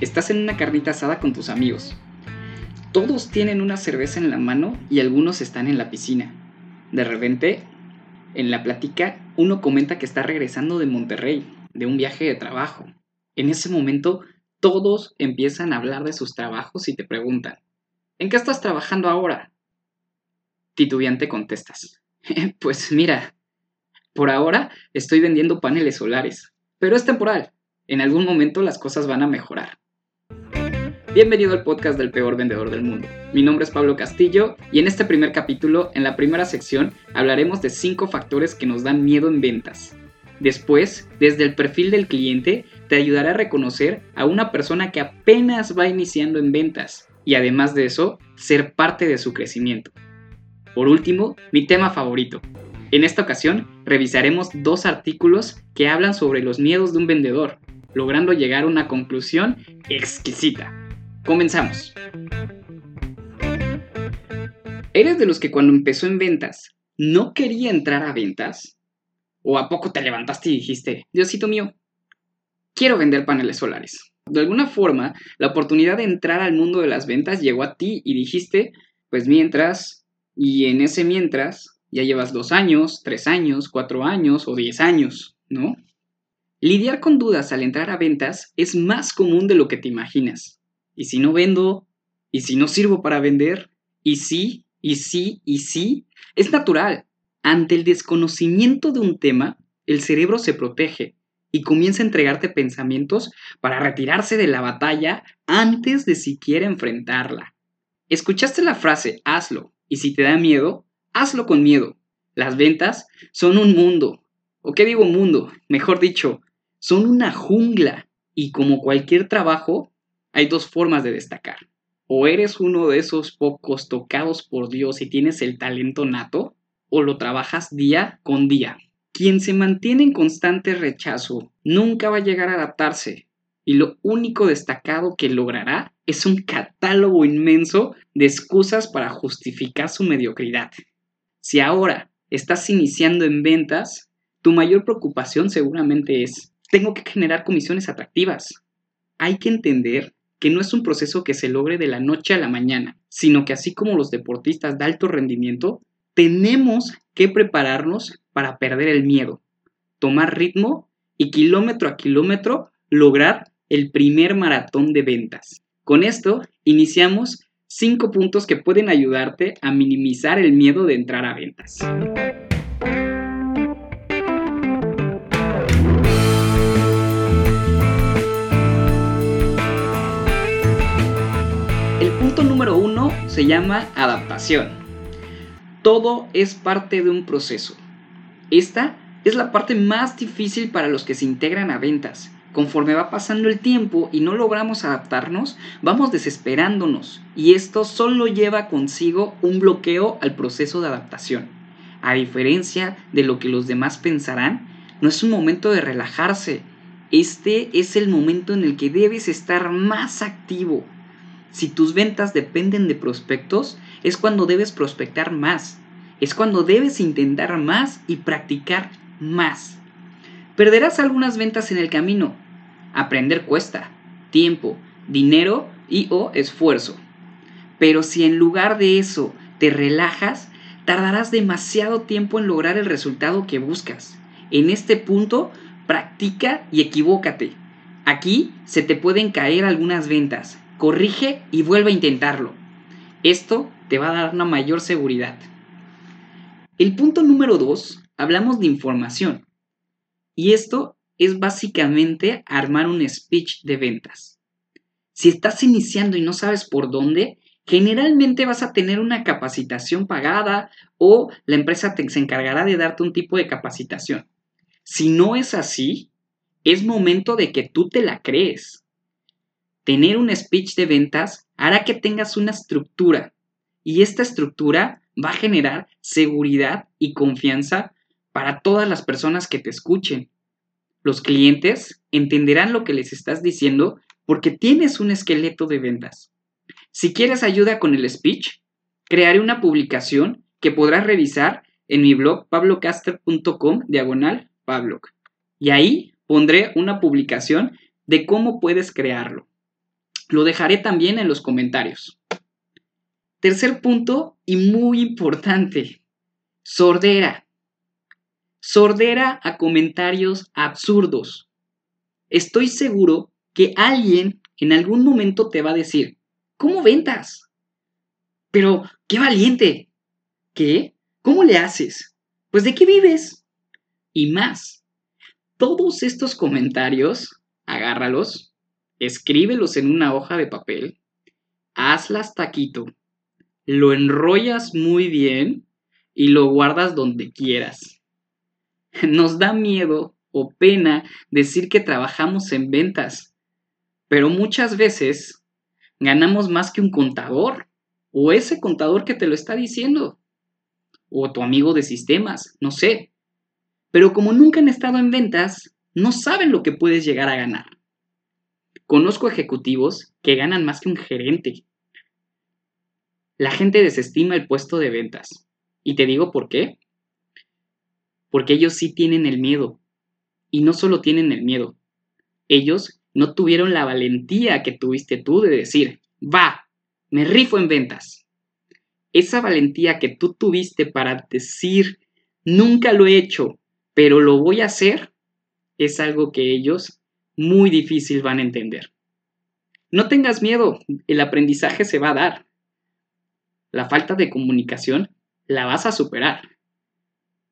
Estás en una carnita asada con tus amigos. Todos tienen una cerveza en la mano y algunos están en la piscina. De repente, en la plática, uno comenta que está regresando de Monterrey, de un viaje de trabajo. En ese momento, todos empiezan a hablar de sus trabajos y te preguntan, ¿en qué estás trabajando ahora? Titubeante contestas, pues mira, por ahora estoy vendiendo paneles solares, pero es temporal. En algún momento las cosas van a mejorar. Bienvenido al podcast del peor vendedor del mundo. Mi nombre es Pablo Castillo y en este primer capítulo, en la primera sección, hablaremos de 5 factores que nos dan miedo en ventas. Después, desde el perfil del cliente, te ayudará a reconocer a una persona que apenas va iniciando en ventas y además de eso, ser parte de su crecimiento. Por último, mi tema favorito. En esta ocasión, revisaremos dos artículos que hablan sobre los miedos de un vendedor, logrando llegar a una conclusión exquisita. Comenzamos. ¿Eres de los que cuando empezó en ventas no quería entrar a ventas? ¿O a poco te levantaste y dijiste, Diosito mío, quiero vender paneles solares? De alguna forma, la oportunidad de entrar al mundo de las ventas llegó a ti y dijiste, pues mientras, y en ese mientras, ya llevas dos años, tres años, cuatro años o diez años, ¿no? Lidiar con dudas al entrar a ventas es más común de lo que te imaginas. ¿Y si no vendo? ¿Y si no sirvo para vender? ¿Y sí? ¿Y sí? ¿Y sí? Es natural. Ante el desconocimiento de un tema, el cerebro se protege y comienza a entregarte pensamientos para retirarse de la batalla antes de siquiera enfrentarla. ¿Escuchaste la frase hazlo? Y si te da miedo, hazlo con miedo. Las ventas son un mundo. ¿O qué digo mundo? Mejor dicho, son una jungla. Y como cualquier trabajo, hay dos formas de destacar. O eres uno de esos pocos tocados por Dios y tienes el talento nato, o lo trabajas día con día. Quien se mantiene en constante rechazo nunca va a llegar a adaptarse, y lo único destacado que logrará es un catálogo inmenso de excusas para justificar su mediocridad. Si ahora estás iniciando en ventas, tu mayor preocupación seguramente es, tengo que generar comisiones atractivas. Hay que entender que no es un proceso que se logre de la noche a la mañana, sino que así como los deportistas de alto rendimiento, tenemos que prepararnos para perder el miedo, tomar ritmo y kilómetro a kilómetro lograr el primer maratón de ventas. Con esto iniciamos cinco puntos que pueden ayudarte a minimizar el miedo de entrar a ventas. número uno se llama adaptación. Todo es parte de un proceso. Esta es la parte más difícil para los que se integran a ventas. Conforme va pasando el tiempo y no logramos adaptarnos, vamos desesperándonos y esto solo lleva consigo un bloqueo al proceso de adaptación. A diferencia de lo que los demás pensarán, no es un momento de relajarse. Este es el momento en el que debes estar más activo, si tus ventas dependen de prospectos, es cuando debes prospectar más. Es cuando debes intentar más y practicar más. Perderás algunas ventas en el camino. Aprender cuesta tiempo, dinero y o esfuerzo. Pero si en lugar de eso te relajas, tardarás demasiado tiempo en lograr el resultado que buscas. En este punto, practica y equivócate. Aquí se te pueden caer algunas ventas, corrige y vuelve a intentarlo. Esto te va a dar una mayor seguridad. El punto número 2, hablamos de información. Y esto es básicamente armar un speech de ventas. Si estás iniciando y no sabes por dónde, generalmente vas a tener una capacitación pagada o la empresa te, se encargará de darte un tipo de capacitación. Si no es así, es momento de que tú te la crees. Tener un speech de ventas hará que tengas una estructura y esta estructura va a generar seguridad y confianza para todas las personas que te escuchen. Los clientes entenderán lo que les estás diciendo porque tienes un esqueleto de ventas. Si quieres ayuda con el speech, crearé una publicación que podrás revisar en mi blog pablocaster.com diagonal pabloc. Y ahí pondré una publicación de cómo puedes crearlo. Lo dejaré también en los comentarios. Tercer punto y muy importante, sordera. Sordera a comentarios absurdos. Estoy seguro que alguien en algún momento te va a decir, ¿cómo ventas? Pero, qué valiente. ¿Qué? ¿Cómo le haces? Pues de qué vives? Y más. Todos estos comentarios, agárralos, escríbelos en una hoja de papel, hazlas taquito, lo enrollas muy bien y lo guardas donde quieras. Nos da miedo o pena decir que trabajamos en ventas, pero muchas veces ganamos más que un contador o ese contador que te lo está diciendo, o tu amigo de sistemas, no sé. Pero como nunca han estado en ventas, no saben lo que puedes llegar a ganar. Conozco ejecutivos que ganan más que un gerente. La gente desestima el puesto de ventas. Y te digo por qué. Porque ellos sí tienen el miedo. Y no solo tienen el miedo. Ellos no tuvieron la valentía que tuviste tú de decir, va, me rifo en ventas. Esa valentía que tú tuviste para decir, nunca lo he hecho, pero lo voy a hacer, es algo que ellos muy difícil van a entender. No tengas miedo, el aprendizaje se va a dar. La falta de comunicación la vas a superar.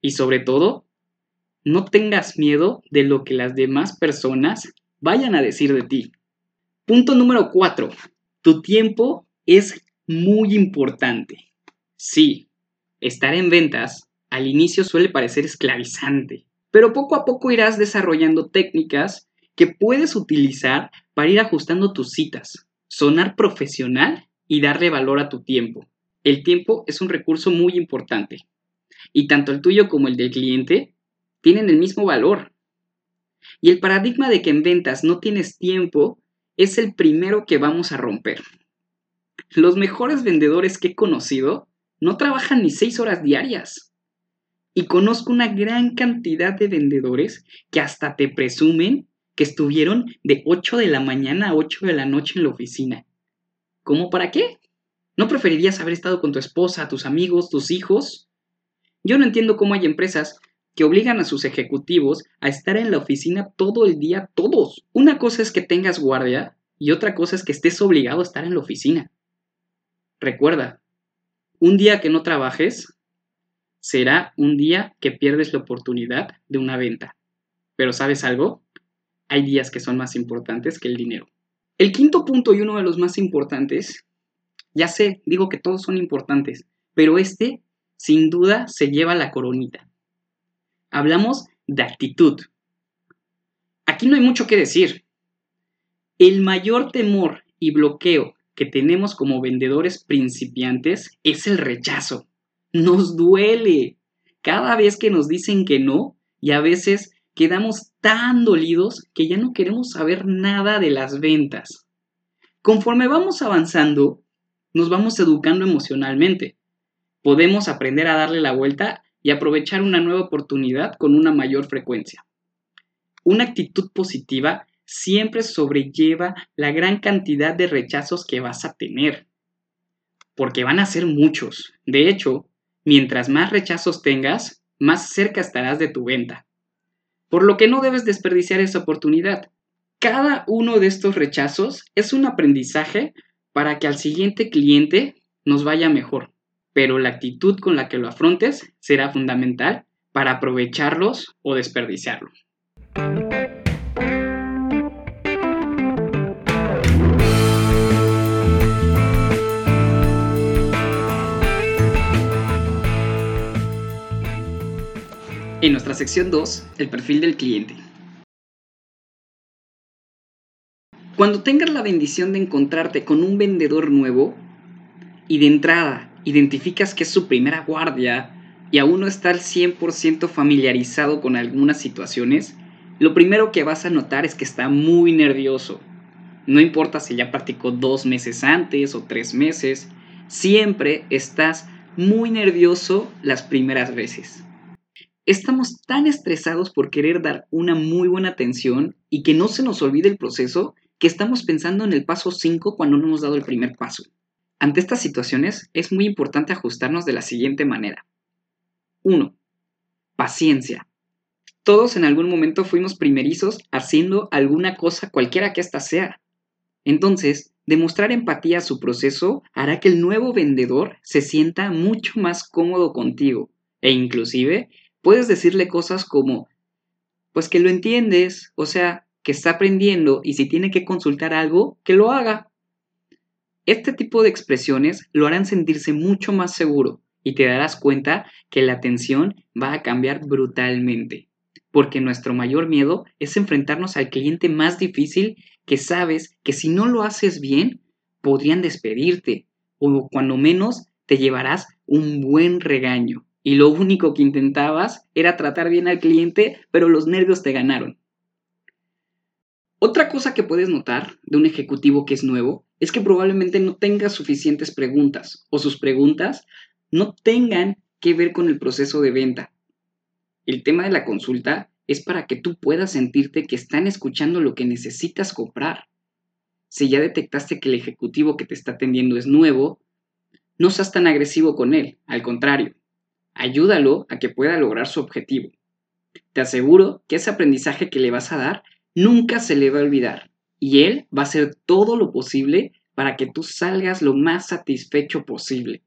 Y sobre todo, no tengas miedo de lo que las demás personas vayan a decir de ti. Punto número 4. Tu tiempo es muy importante. Sí, estar en ventas al inicio suele parecer esclavizante, pero poco a poco irás desarrollando técnicas que puedes utilizar para ir ajustando tus citas, sonar profesional y darle valor a tu tiempo. El tiempo es un recurso muy importante y tanto el tuyo como el del cliente tienen el mismo valor. Y el paradigma de que en ventas no tienes tiempo es el primero que vamos a romper. Los mejores vendedores que he conocido no trabajan ni seis horas diarias. Y conozco una gran cantidad de vendedores que hasta te presumen que estuvieron de 8 de la mañana a 8 de la noche en la oficina. ¿Cómo para qué? ¿No preferirías haber estado con tu esposa, tus amigos, tus hijos? Yo no entiendo cómo hay empresas que obligan a sus ejecutivos a estar en la oficina todo el día, todos. Una cosa es que tengas guardia y otra cosa es que estés obligado a estar en la oficina. Recuerda, un día que no trabajes será un día que pierdes la oportunidad de una venta. Pero ¿sabes algo? Hay días que son más importantes que el dinero. El quinto punto y uno de los más importantes, ya sé, digo que todos son importantes, pero este sin duda se lleva la coronita. Hablamos de actitud. Aquí no hay mucho que decir. El mayor temor y bloqueo que tenemos como vendedores principiantes es el rechazo. Nos duele cada vez que nos dicen que no y a veces quedamos tan dolidos que ya no queremos saber nada de las ventas. Conforme vamos avanzando, nos vamos educando emocionalmente. Podemos aprender a darle la vuelta y aprovechar una nueva oportunidad con una mayor frecuencia. Una actitud positiva siempre sobrelleva la gran cantidad de rechazos que vas a tener. Porque van a ser muchos. De hecho, mientras más rechazos tengas, más cerca estarás de tu venta. Por lo que no debes desperdiciar esa oportunidad. Cada uno de estos rechazos es un aprendizaje para que al siguiente cliente nos vaya mejor. Pero la actitud con la que lo afrontes será fundamental para aprovecharlos o desperdiciarlos. En nuestra sección 2, el perfil del cliente. Cuando tengas la bendición de encontrarte con un vendedor nuevo y de entrada identificas que es su primera guardia y aún no está al 100% familiarizado con algunas situaciones, lo primero que vas a notar es que está muy nervioso. No importa si ya practicó dos meses antes o tres meses, siempre estás muy nervioso las primeras veces. Estamos tan estresados por querer dar una muy buena atención y que no se nos olvide el proceso que estamos pensando en el paso 5 cuando no hemos dado el primer paso. Ante estas situaciones es muy importante ajustarnos de la siguiente manera. 1. Paciencia. Todos en algún momento fuimos primerizos haciendo alguna cosa cualquiera que ésta sea. Entonces, demostrar empatía a su proceso hará que el nuevo vendedor se sienta mucho más cómodo contigo e inclusive puedes decirle cosas como, pues que lo entiendes, o sea, que está aprendiendo y si tiene que consultar algo, que lo haga. Este tipo de expresiones lo harán sentirse mucho más seguro y te darás cuenta que la atención va a cambiar brutalmente porque nuestro mayor miedo es enfrentarnos al cliente más difícil que sabes que si no lo haces bien, podrían despedirte o cuando menos te llevarás un buen regaño. Y lo único que intentabas era tratar bien al cliente, pero los nervios te ganaron. Otra cosa que puedes notar de un ejecutivo que es nuevo es que probablemente no tenga suficientes preguntas o sus preguntas no tengan que ver con el proceso de venta, el tema de la consulta es para que tú puedas sentirte que están escuchando lo que necesitas comprar. Si ya detectaste que el ejecutivo que te está atendiendo es nuevo, no seas tan agresivo con él, al contrario, ayúdalo a que pueda lograr su objetivo. Te aseguro que ese aprendizaje que le vas a dar nunca se le va a olvidar y él va a hacer todo lo posible para que tú salgas lo más satisfecho posible.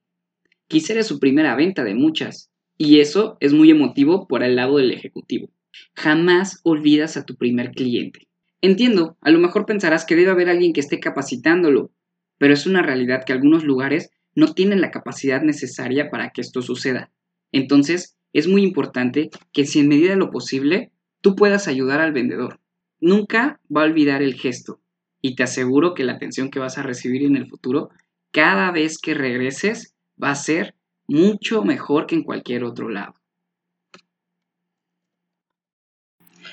Quisiera su primera venta de muchas, y eso es muy emotivo por el lado del ejecutivo. Jamás olvidas a tu primer cliente. Entiendo, a lo mejor pensarás que debe haber alguien que esté capacitándolo, pero es una realidad que algunos lugares no tienen la capacidad necesaria para que esto suceda. Entonces, es muy importante que si en medida de lo posible tú puedas ayudar al vendedor. Nunca va a olvidar el gesto y te aseguro que la atención que vas a recibir en el futuro cada vez que regreses va a ser mucho mejor que en cualquier otro lado.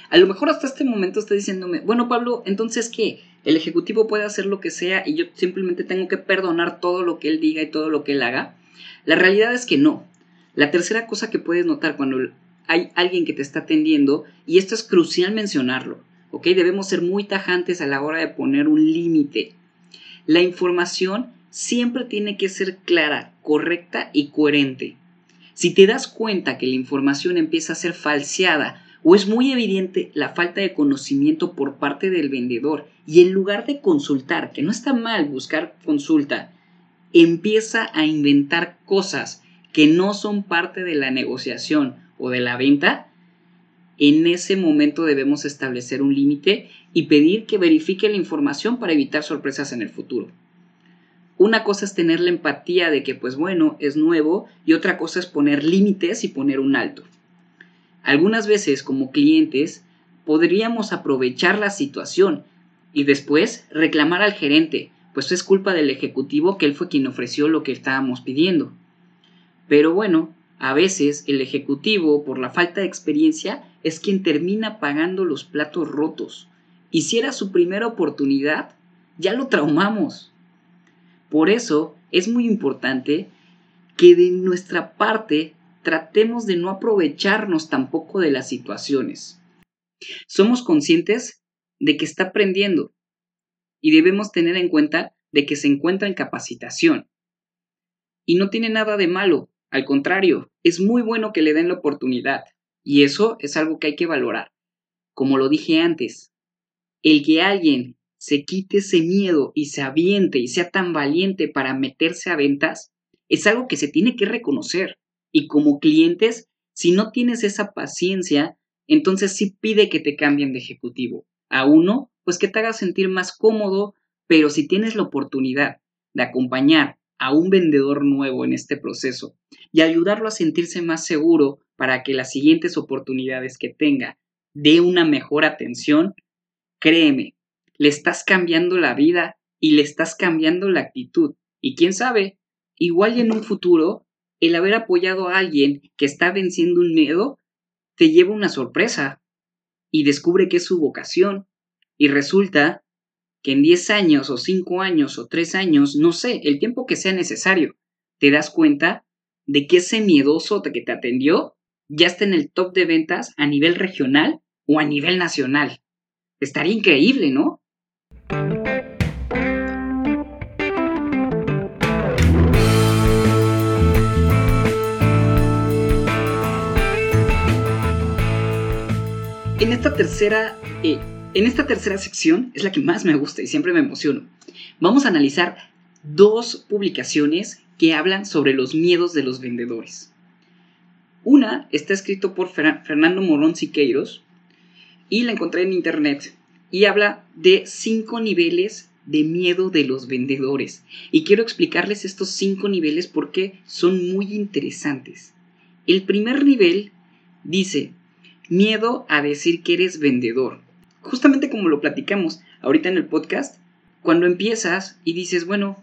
A lo mejor hasta este momento está diciéndome, bueno Pablo, entonces ¿qué? El ejecutivo puede hacer lo que sea y yo simplemente tengo que perdonar todo lo que él diga y todo lo que él haga. La realidad es que no. La tercera cosa que puedes notar cuando hay alguien que te está atendiendo, y esto es crucial mencionarlo, ¿ok? Debemos ser muy tajantes a la hora de poner un límite. La información siempre tiene que ser clara, correcta y coherente. Si te das cuenta que la información empieza a ser falseada o es muy evidente la falta de conocimiento por parte del vendedor y en lugar de consultar, que no está mal buscar consulta, empieza a inventar cosas que no son parte de la negociación o de la venta, en ese momento debemos establecer un límite y pedir que verifique la información para evitar sorpresas en el futuro. Una cosa es tener la empatía de que, pues bueno, es nuevo y otra cosa es poner límites y poner un alto. Algunas veces como clientes podríamos aprovechar la situación y después reclamar al gerente, pues es culpa del ejecutivo que él fue quien ofreció lo que estábamos pidiendo. Pero bueno, a veces el ejecutivo, por la falta de experiencia, es quien termina pagando los platos rotos. Y si era su primera oportunidad, ya lo traumamos. Por eso es muy importante que de nuestra parte tratemos de no aprovecharnos tampoco de las situaciones. Somos conscientes de que está aprendiendo y debemos tener en cuenta de que se encuentra en capacitación. Y no tiene nada de malo, al contrario, es muy bueno que le den la oportunidad y eso es algo que hay que valorar. Como lo dije antes, el que alguien se quite ese miedo y se aviente y sea tan valiente para meterse a ventas, es algo que se tiene que reconocer. Y como clientes, si no tienes esa paciencia, entonces sí pide que te cambien de ejecutivo. A uno, pues que te haga sentir más cómodo, pero si tienes la oportunidad de acompañar a un vendedor nuevo en este proceso y ayudarlo a sentirse más seguro para que las siguientes oportunidades que tenga dé una mejor atención, créeme, le estás cambiando la vida y le estás cambiando la actitud. Y quién sabe, igual en un futuro, el haber apoyado a alguien que está venciendo un miedo te lleva una sorpresa. y descubre que es su vocación y resulta que en 10 años o 5 años o 3 años, no sé, el tiempo que sea necesario, te das cuenta de que ese miedoso que te atendió ya está en el top de ventas a nivel regional o a nivel nacional. Estaría increíble, ¿no? En esta tercera, eh, en esta tercera sección es la que más me gusta y siempre me emociono. Vamos a analizar dos publicaciones que hablan sobre los miedos de los vendedores. Una está escrito por Fernando Morón Siqueiros y la encontré en internet y habla de cinco niveles de miedo de los vendedores. Y quiero explicarles estos cinco niveles porque son muy interesantes. El primer nivel dice, miedo a decir que eres vendedor. Justamente como lo platicamos ahorita en el podcast, cuando empiezas y dices, bueno,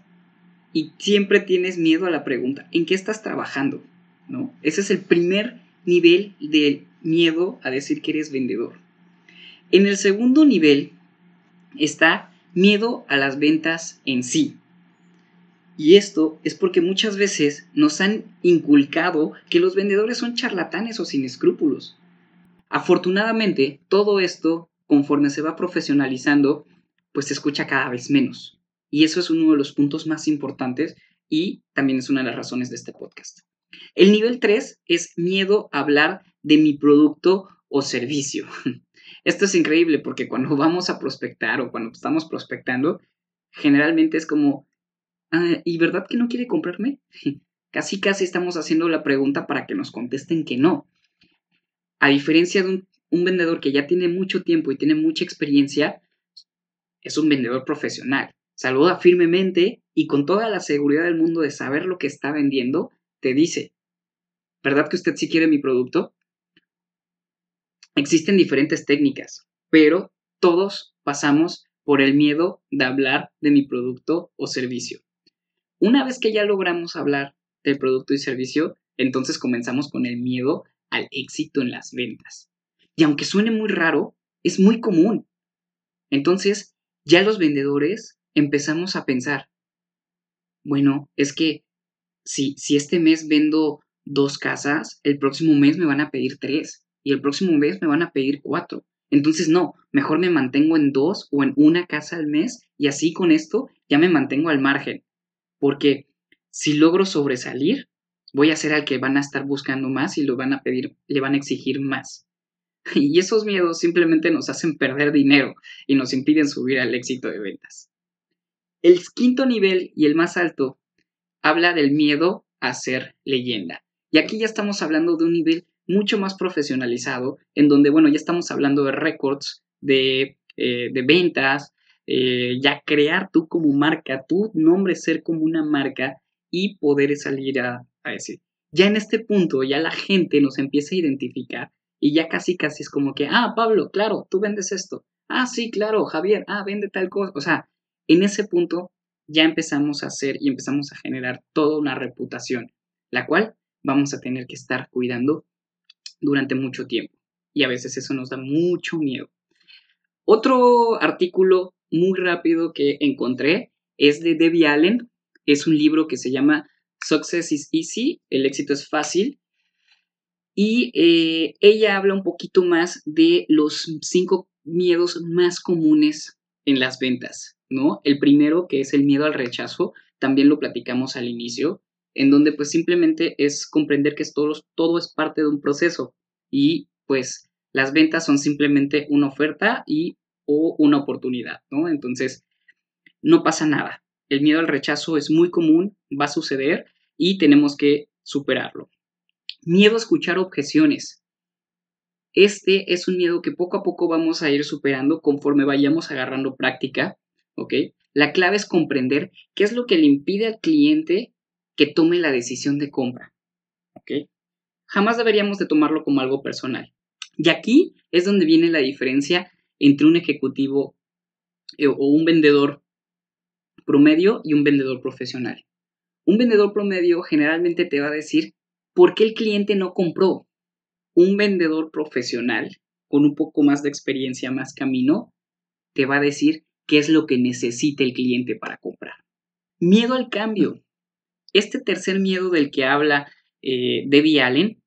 y siempre tienes miedo a la pregunta, ¿en qué estás trabajando? ¿No? Ese es el primer nivel de miedo a decir que eres vendedor. En el segundo nivel está miedo a las ventas en sí. Y esto es porque muchas veces nos han inculcado que los vendedores son charlatanes o sin escrúpulos. Afortunadamente, todo esto, conforme se va profesionalizando, pues se escucha cada vez menos. Y eso es uno de los puntos más importantes y también es una de las razones de este podcast. El nivel 3 es miedo a hablar de mi producto o servicio. Esto es increíble porque cuando vamos a prospectar o cuando estamos prospectando, generalmente es como, ah, ¿y verdad que no quiere comprarme? Casi casi estamos haciendo la pregunta para que nos contesten que no. A diferencia de un, vendedor que ya tiene mucho tiempo y tiene mucha experiencia, es un vendedor profesional. Saluda firmemente y con toda la seguridad del mundo de saber lo que está vendiendo, te dice, ¿verdad que usted sí quiere mi producto? Existen diferentes técnicas, pero todos pasamos por el miedo de hablar de mi producto o servicio. Una vez que ya logramos hablar del producto y servicio, entonces comenzamos con el miedo al éxito en las ventas. Y aunque suene muy raro, es muy común. Entonces, ya los vendedores empezamos a pensar, bueno, es que si, si este mes vendo dos casas, el próximo mes me van a pedir tres y el próximo mes me van a pedir cuatro. Entonces, no, mejor me mantengo en dos o en una casa al mes y así con esto ya me mantengo al margen. Porque si logro sobresalir, voy a ser al que van a estar buscando más y lo van a pedir, le van a exigir más. Y esos miedos simplemente nos hacen perder dinero y nos impiden subir al éxito de ventas. El quinto nivel y el más alto habla del miedo a ser leyenda. Y aquí ya estamos hablando de un nivel mucho más profesionalizado, en donde, bueno, ya estamos hablando de récords, de, eh, de ventas, eh, ya crear tú como marca, tu nombre ser como una marca y poder salir a, decir. Ya en este punto, ya la gente nos empieza a identificar y ya casi casi es como que, ah, Pablo, claro, tú vendes esto. Ah, sí, claro, Javier, ah, vende tal cosa. O sea, en ese punto ya empezamos a hacer y empezamos a generar toda una reputación, la cual vamos a tener que estar cuidando durante mucho tiempo. Y a veces eso nos da mucho miedo. Otro artículo muy rápido que encontré es de Debbie Allen. Es un libro que se llama Success is Easy, el éxito es fácil. Y eh, ella habla un poquito más de los cinco miedos más comunes en las ventas, ¿no? El primero, que es el miedo al rechazo, también lo platicamos al inicio, en donde pues simplemente es comprender que todo, todo es parte de un proceso y pues las ventas son simplemente una oferta y o una oportunidad, ¿no? Entonces, no pasa nada. El miedo al rechazo es muy común, va a suceder y tenemos que superarlo. Miedo a escuchar objeciones. Este es un miedo que poco a poco vamos a ir superando conforme vayamos agarrando práctica. La clave es comprender qué es lo que le impide al cliente que tome la decisión de compra. Jamás deberíamos de tomarlo como algo personal. Y aquí es donde viene la diferencia entre un ejecutivo eh, o un vendedor promedio y un vendedor profesional. Un vendedor promedio generalmente te va a decir por qué el cliente no compró. Un vendedor profesional con un poco más de experiencia, más camino, te va a decir qué es lo que necesita el cliente para comprar. Miedo al cambio. Este tercer miedo del que habla eh, Debbie Allen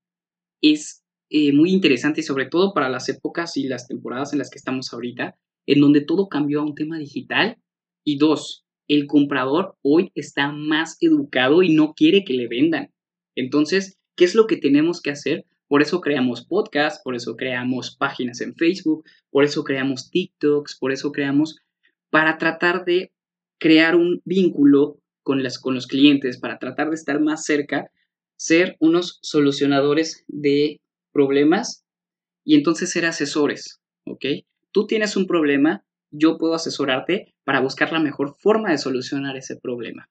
es eh, muy interesante sobre todo para las épocas y las temporadas en las que estamos ahorita, en donde todo cambió a un tema digital. Y dos, el comprador hoy está más educado y no quiere que le vendan. Entonces, ¿qué es lo que tenemos que hacer? Por eso creamos podcasts, por eso creamos páginas en Facebook, por eso creamos TikToks, por eso creamos para tratar de crear un vínculo con, las, con los clientes, para tratar de estar más cerca, ser unos solucionadores de problemas y entonces ser asesores, ¿ok? Tú tienes un problema, yo puedo asesorarte para buscar la mejor forma de solucionar ese problema.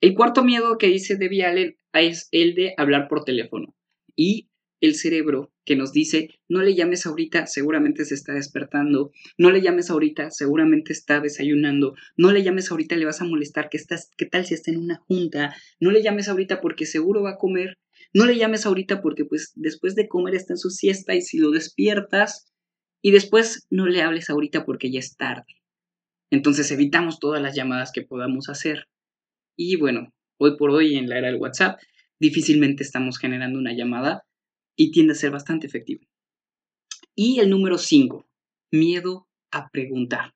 El cuarto miedo que dice Debbie Allen es el de hablar por teléfono. Y el cerebro que nos dice, no le llames ahorita, seguramente se está despertando, no le llames ahorita, seguramente está desayunando, no le llames ahorita, le vas a molestar, ¿qué, estás, qué tal si está en una junta? No le llames ahorita porque seguro va a comer, no le llames ahorita porque pues después de comer está en su siesta y si lo despiertas y después no le hables ahorita porque ya es tarde. Entonces evitamos todas las llamadas que podamos hacer. Y bueno, hoy por hoy en la era del WhatsApp, difícilmente estamos generando una llamada y tiende a ser bastante efectivo. Y el número 5, miedo a preguntar.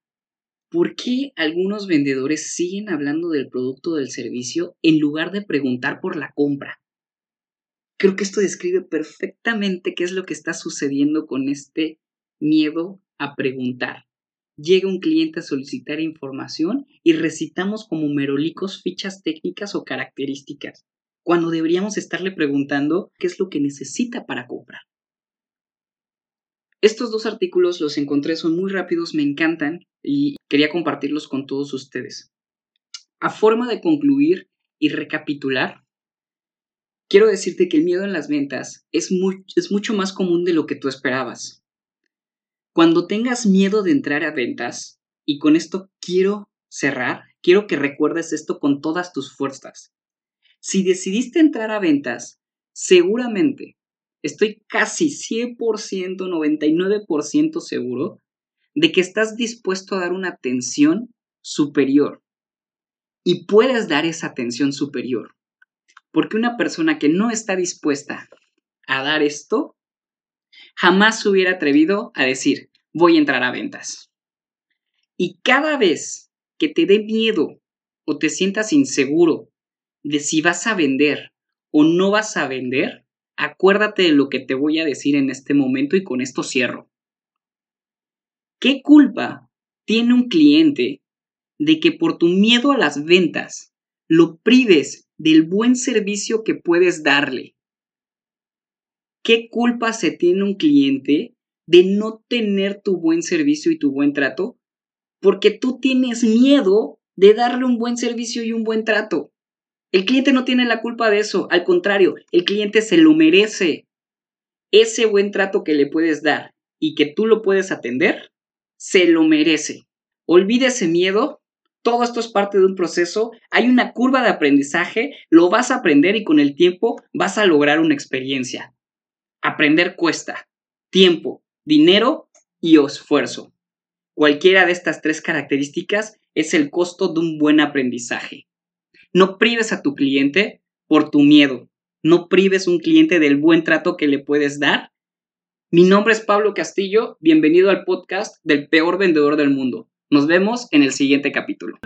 ¿Por qué algunos vendedores siguen hablando del producto o del servicio en lugar de preguntar por la compra? Creo que esto describe perfectamente qué es lo que está sucediendo con este miedo a preguntar llega un cliente a solicitar información y recitamos como merolicos fichas técnicas o características, cuando deberíamos estarle preguntando qué es lo que necesita para comprar. Estos dos artículos los encontré, son muy rápidos, me encantan y quería compartirlos con todos ustedes. A forma de concluir y recapitular, quiero decirte que el miedo en las ventas es, es mucho más común de lo que tú esperabas. Cuando tengas miedo de entrar a ventas, y con esto quiero cerrar, quiero que recuerdes esto con todas tus fuerzas. Si decidiste entrar a ventas, seguramente, estoy casi 100%, 99% seguro de que estás dispuesto a dar una atención superior. Y puedes dar esa atención superior. Porque una persona que no está dispuesta a dar esto, jamás se hubiera atrevido a decir, voy a entrar a ventas. Y cada vez que te dé miedo o te sientas inseguro de si vas a vender o no vas a vender, acuérdate de lo que te voy a decir en este momento y con esto cierro. ¿Qué culpa tiene un cliente de que por tu miedo a las ventas lo prives del buen servicio que puedes darle? ¿Qué culpa se tiene un cliente de no tener tu buen servicio y tu buen trato? Porque tú tienes miedo de darle un buen servicio y un buen trato. El cliente no tiene la culpa de eso, al contrario, el cliente se lo merece. Ese buen trato que le puedes dar y que tú lo puedes atender, se lo merece. Olvide ese miedo, todo esto es parte de un proceso, hay una curva de aprendizaje, lo vas a aprender y con el tiempo vas a lograr una experiencia. Aprender cuesta tiempo, dinero y esfuerzo. Cualquiera de estas tres características es el costo de un buen aprendizaje. No prives a tu cliente por tu miedo. No prives a un cliente del buen trato que le puedes dar. Mi nombre es Pablo Castillo. Bienvenido al podcast del peor vendedor del mundo. Nos vemos en el siguiente capítulo.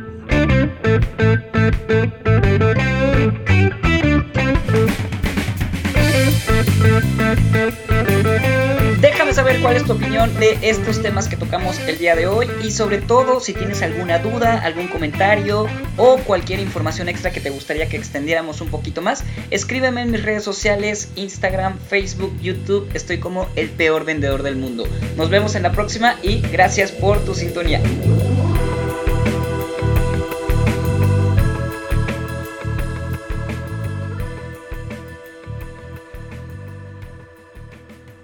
Saber cuál es tu opinión de estos temas que tocamos el día de hoy y sobre todo si tienes alguna duda, algún comentario o cualquier información extra que te gustaría que extendiéramos un poquito más, escríbeme en mis redes sociales, Instagram, Facebook, YouTube, estoy como el peor vendedor del mundo. Nos vemos en la próxima y gracias por tu sintonía.